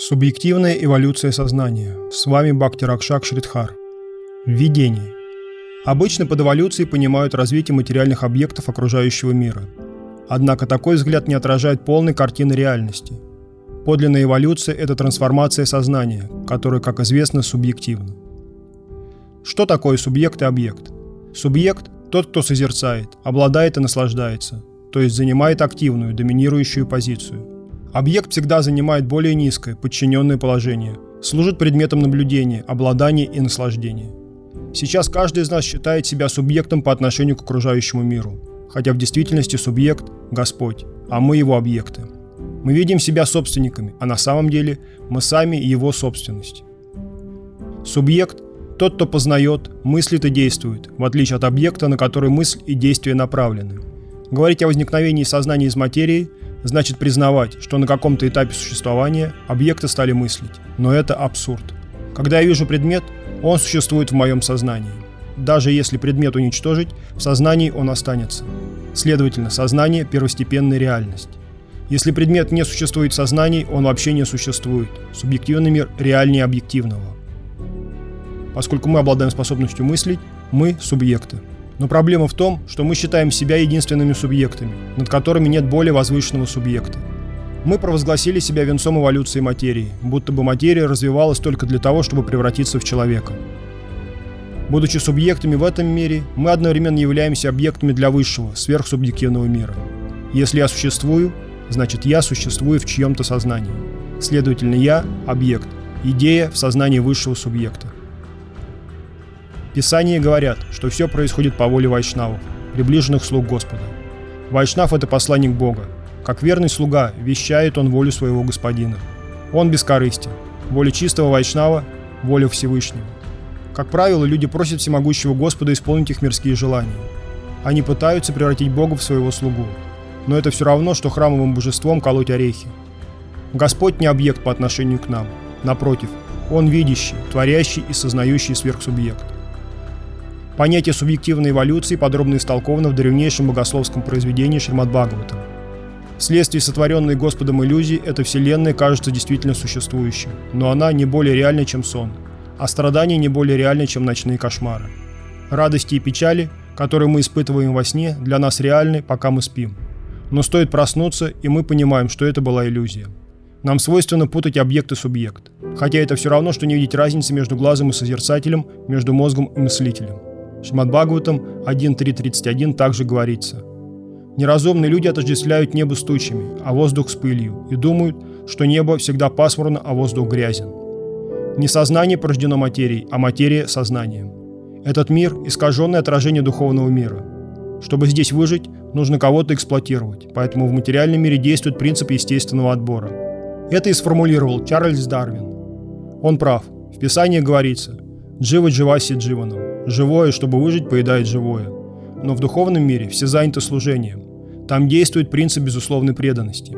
Субъективная эволюция сознания. С вами Бхакти Ракшак Шридхар. Введение. Обычно под эволюцией понимают развитие материальных объектов окружающего мира. Однако такой взгляд не отражает полной картины реальности. Подлинная эволюция – это трансформация сознания, которая, как известно, субъективна. Что такое субъект и объект? Субъект – тот, кто созерцает, обладает и наслаждается, то есть занимает активную, доминирующую позицию – Объект всегда занимает более низкое, подчиненное положение, служит предметом наблюдения, обладания и наслаждения. Сейчас каждый из нас считает себя субъектом по отношению к окружающему миру, хотя в действительности субъект – Господь, а мы его объекты. Мы видим себя собственниками, а на самом деле мы сами его собственность. Субъект – тот, кто познает, мыслит и действует, в отличие от объекта, на который мысль и действие направлены. Говорить о возникновении сознания из материи значит признавать, что на каком-то этапе существования объекты стали мыслить. Но это абсурд. Когда я вижу предмет, он существует в моем сознании. Даже если предмет уничтожить, в сознании он останется. Следовательно, сознание – первостепенная реальность. Если предмет не существует в сознании, он вообще не существует. Субъективный мир реальнее объективного. Поскольку мы обладаем способностью мыслить, мы – субъекты. Но проблема в том, что мы считаем себя единственными субъектами, над которыми нет более возвышенного субъекта. Мы провозгласили себя венцом эволюции материи, будто бы материя развивалась только для того, чтобы превратиться в человека. Будучи субъектами в этом мире, мы одновременно являемся объектами для высшего, сверхсубъективного мира. Если я существую, значит я существую в чьем-то сознании. Следовательно, я – объект, идея в сознании высшего субъекта. Писания говорят, что все происходит по воле вайшнавов, приближенных слуг Господа. Вайшнав – это посланник Бога. Как верный слуга, вещает он волю своего господина. Он бескорыстен. Воля чистого вайшнава – воля Всевышнего. Как правило, люди просят всемогущего Господа исполнить их мирские желания. Они пытаются превратить Бога в своего слугу. Но это все равно, что храмовым божеством колоть орехи. Господь не объект по отношению к нам. Напротив, Он видящий, творящий и сознающий сверхсубъект. Понятие субъективной эволюции подробно истолковано в древнейшем богословском произведении Шримад Бхагаватам. Вследствие сотворенной Господом иллюзии эта вселенная кажется действительно существующей, но она не более реальна, чем сон, а страдания не более реальны, чем ночные кошмары. Радости и печали, которые мы испытываем во сне, для нас реальны, пока мы спим. Но стоит проснуться, и мы понимаем, что это была иллюзия. Нам свойственно путать объект и субъект, хотя это все равно, что не видеть разницы между глазом и созерцателем, между мозгом и мыслителем. Шмат Бхагаватам 1.3.31 также говорится. Неразумные люди отождествляют небо с тучами, а воздух с пылью, и думают, что небо всегда пасмурно, а воздух грязен. Не сознание порождено материей, а материя – сознанием. Этот мир – искаженное отражение духовного мира. Чтобы здесь выжить, нужно кого-то эксплуатировать, поэтому в материальном мире действует принцип естественного отбора. Это и сформулировал Чарльз Дарвин. Он прав. В Писании говорится «Джива дживаси дживаном» Живое, чтобы выжить, поедает живое. Но в духовном мире все заняты служением. Там действует принцип безусловной преданности.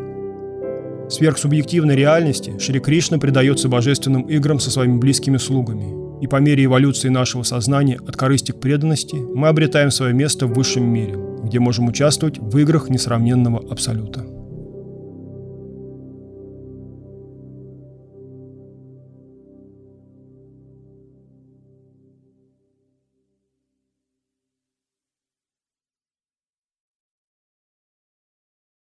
Сверхсубъективной реальности Шри Кришна предается божественным играм со своими близкими слугами. И по мере эволюции нашего сознания от корысти к преданности мы обретаем свое место в высшем мире, где можем участвовать в играх несравненного абсолюта.